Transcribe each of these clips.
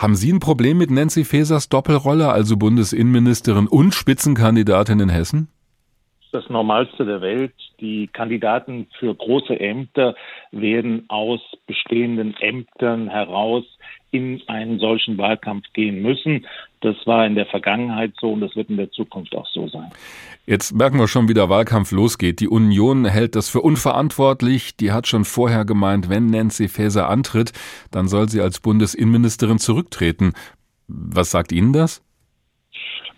Haben Sie ein Problem mit Nancy Fasers Doppelrolle, also Bundesinnenministerin und Spitzenkandidatin in Hessen? Das Normalste der Welt. Die Kandidaten für große Ämter werden aus bestehenden Ämtern heraus in einen solchen Wahlkampf gehen müssen. Das war in der Vergangenheit so und das wird in der Zukunft auch so sein. Jetzt merken wir schon, wie der Wahlkampf losgeht. Die Union hält das für unverantwortlich. Die hat schon vorher gemeint, wenn Nancy Faeser antritt, dann soll sie als Bundesinnenministerin zurücktreten. Was sagt Ihnen das?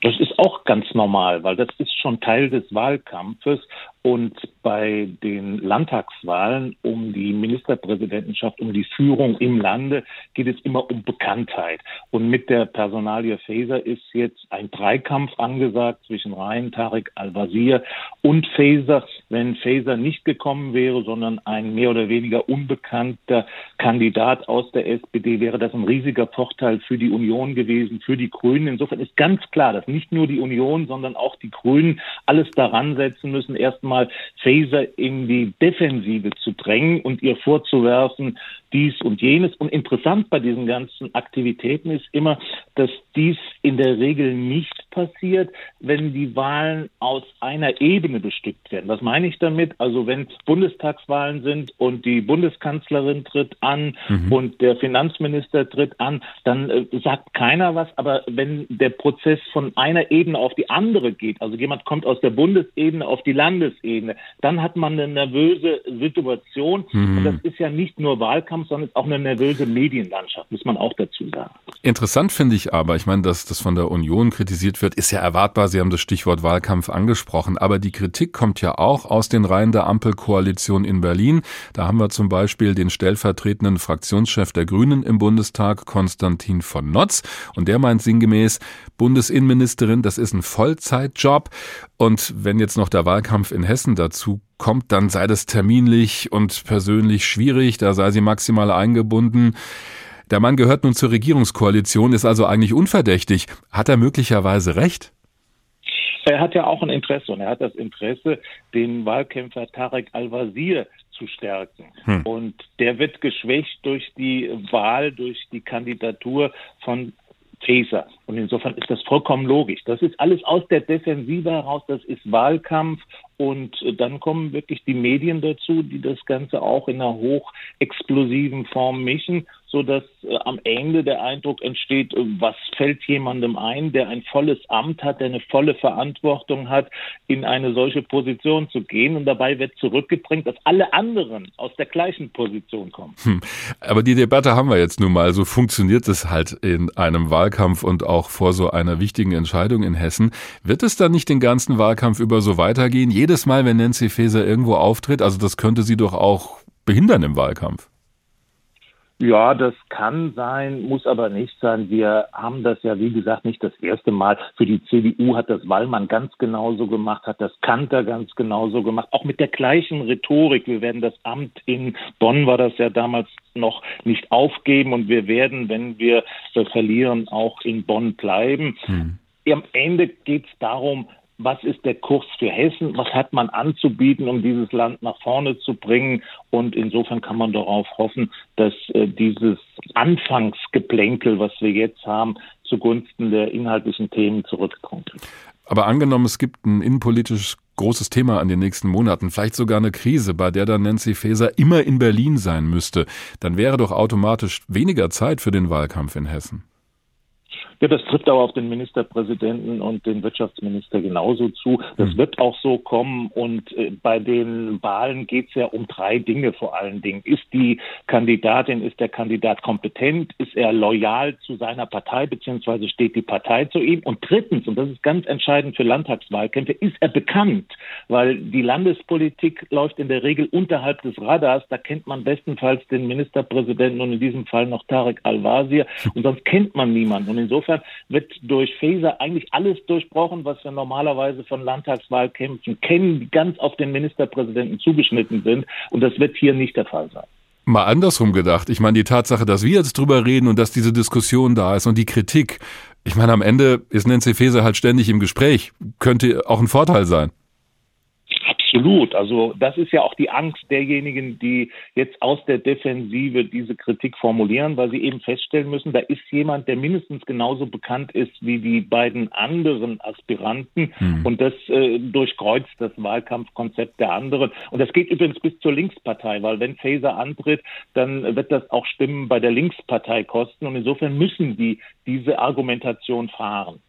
Das ist auch ganz normal, weil das ist schon Teil des Wahlkampfes und bei den Landtagswahlen um die Ministerpräsidentenschaft, um die Führung im Lande geht es immer um Bekanntheit. Und mit der Personalie Faeser ist jetzt ein Dreikampf angesagt zwischen Rhein, Tarek Al-Wazir und Faeser. Wenn Faeser nicht gekommen wäre, sondern ein mehr oder weniger unbekannter Kandidat aus der SPD, wäre das ein riesiger Vorteil für die Union gewesen, für die Grünen. Insofern ist ganz klar, dass nicht nur die Union, sondern auch die Grünen alles daran setzen müssen, erstmal mal Faser in die Defensive zu drängen und ihr vorzuwerfen, dies und jenes. Und interessant bei diesen ganzen Aktivitäten ist immer, dass dies in der Regel nicht passiert, wenn die Wahlen aus einer Ebene bestückt werden. Was meine ich damit? Also wenn Bundestagswahlen sind und die Bundeskanzlerin tritt an mhm. und der Finanzminister tritt an, dann äh, sagt keiner was. Aber wenn der Prozess von einer Ebene auf die andere geht, also jemand kommt aus der Bundesebene auf die Landesebene, dann hat man eine nervöse Situation. Mhm. Und das ist ja nicht nur Wahlkampf, sondern es ist auch eine nervöse Medienlandschaft, muss man auch dazu sagen. Interessant finde ich aber, ich meine, dass das von der Union kritisiert wird, ist ja erwartbar. Sie haben das Stichwort Wahlkampf angesprochen. Aber die Kritik kommt ja auch aus den Reihen der Ampelkoalition in Berlin. Da haben wir zum Beispiel den stellvertretenden Fraktionschef der Grünen im Bundestag, Konstantin von Notz. Und der meint sinngemäß, Bundesinnenministerin, das ist ein Vollzeitjob. Und wenn jetzt noch der Wahlkampf in Hessen dazu kommt, dann sei das terminlich und persönlich schwierig, da sei sie maximal eingebunden. Der Mann gehört nun zur Regierungskoalition, ist also eigentlich unverdächtig. Hat er möglicherweise recht? Er hat ja auch ein Interesse und er hat das Interesse, den Wahlkämpfer Tarek Al-Wazir zu stärken. Hm. Und der wird geschwächt durch die Wahl, durch die Kandidatur von Faeser. Und insofern ist das vollkommen logisch. Das ist alles aus der Defensive heraus, das ist Wahlkampf und dann kommen wirklich die Medien dazu, die das Ganze auch in einer hochexplosiven Form mischen, so dass äh, am Ende der Eindruck entsteht, äh, was fällt jemandem ein, der ein volles Amt hat, der eine volle Verantwortung hat, in eine solche Position zu gehen. Und dabei wird zurückgedrängt, dass alle anderen aus der gleichen Position kommen. Hm. Aber die Debatte haben wir jetzt nun mal. So funktioniert es halt in einem Wahlkampf und auch vor so einer wichtigen Entscheidung in Hessen. Wird es dann nicht den ganzen Wahlkampf über so weitergehen? Jede jedes Mal, wenn Nancy Faeser irgendwo auftritt? Also das könnte sie doch auch behindern im Wahlkampf. Ja, das kann sein, muss aber nicht sein. Wir haben das ja, wie gesagt, nicht das erste Mal. Für die CDU hat das Wallmann ganz genauso gemacht, hat das Kanter ganz genauso gemacht, auch mit der gleichen Rhetorik. Wir werden das Amt in Bonn, war das ja damals noch nicht aufgeben und wir werden, wenn wir verlieren, auch in Bonn bleiben. Hm. Am Ende geht es darum, was ist der Kurs für Hessen, was hat man anzubieten, um dieses Land nach vorne zu bringen. Und insofern kann man darauf hoffen, dass äh, dieses Anfangsgeplänkel, was wir jetzt haben, zugunsten der inhaltlichen Themen zurückkommt. Aber angenommen, es gibt ein innenpolitisches großes Thema an den nächsten Monaten, vielleicht sogar eine Krise, bei der dann Nancy Faeser immer in Berlin sein müsste, dann wäre doch automatisch weniger Zeit für den Wahlkampf in Hessen. Ja, das trifft aber auf den Ministerpräsidenten und den Wirtschaftsminister genauso zu. Das mhm. wird auch so kommen. Und äh, bei den Wahlen geht es ja um drei Dinge vor allen Dingen. Ist die Kandidatin, ist der Kandidat kompetent? Ist er loyal zu seiner Partei, beziehungsweise steht die Partei zu ihm? Und drittens, und das ist ganz entscheidend für Landtagswahlkämpfe, ist er bekannt? Weil die Landespolitik läuft in der Regel unterhalb des Radars. Da kennt man bestenfalls den Ministerpräsidenten und in diesem Fall noch Tarek Al-Wazir. Und sonst kennt man niemanden. Und insofern Insofern wird durch Faeser eigentlich alles durchbrochen, was wir normalerweise von Landtagswahlkämpfen kennen, die ganz auf den Ministerpräsidenten zugeschnitten sind. Und das wird hier nicht der Fall sein. Mal andersrum gedacht. Ich meine, die Tatsache, dass wir jetzt drüber reden und dass diese Diskussion da ist und die Kritik. Ich meine, am Ende ist Nancy Faeser halt ständig im Gespräch. Könnte auch ein Vorteil sein Absolut. Also das ist ja auch die Angst derjenigen, die jetzt aus der Defensive diese Kritik formulieren, weil sie eben feststellen müssen, da ist jemand, der mindestens genauso bekannt ist wie die beiden anderen Aspiranten mhm. und das äh, durchkreuzt das Wahlkampfkonzept der anderen. Und das geht übrigens bis zur Linkspartei, weil wenn Faeser antritt, dann wird das auch Stimmen bei der Linkspartei kosten und insofern müssen die diese Argumentation fahren.